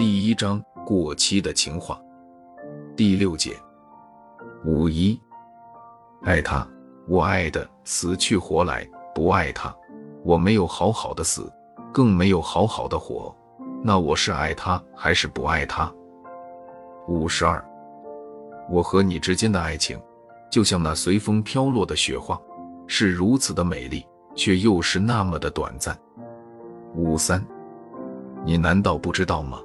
第一章过期的情话，第六节五一，爱他，我爱的死去活来；不爱他，我没有好好的死，更没有好好的活。那我是爱他还是不爱他？五十二，我和你之间的爱情，就像那随风飘落的雪花，是如此的美丽，却又是那么的短暂。五三，你难道不知道吗？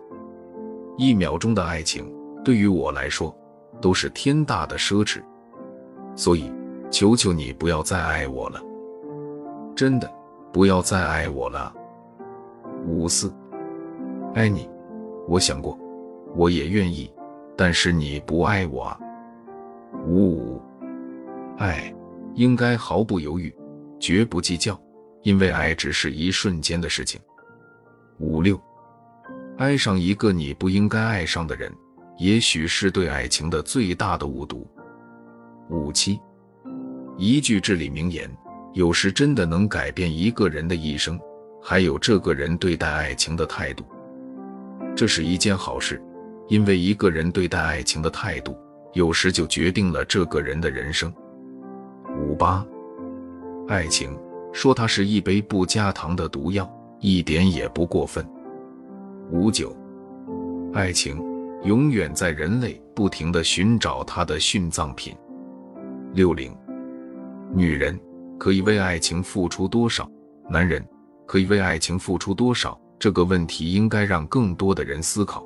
一秒钟的爱情对于我来说都是天大的奢侈，所以求求你不要再爱我了，真的不要再爱我了。五四，爱你，我想过，我也愿意，但是你不爱我啊。五五，爱应该毫不犹豫，绝不计较，因为爱只是一瞬间的事情。五六。爱上一个你不应该爱上的人，也许是对爱情的最大的误读。五七，一句至理名言，有时真的能改变一个人的一生。还有这个人对待爱情的态度，这是一件好事，因为一个人对待爱情的态度，有时就决定了这个人的人生。五八，爱情说它是一杯不加糖的毒药，一点也不过分。五九，爱情永远在人类不停的寻找它的殉葬品。六零，女人可以为爱情付出多少？男人可以为爱情付出多少？这个问题应该让更多的人思考。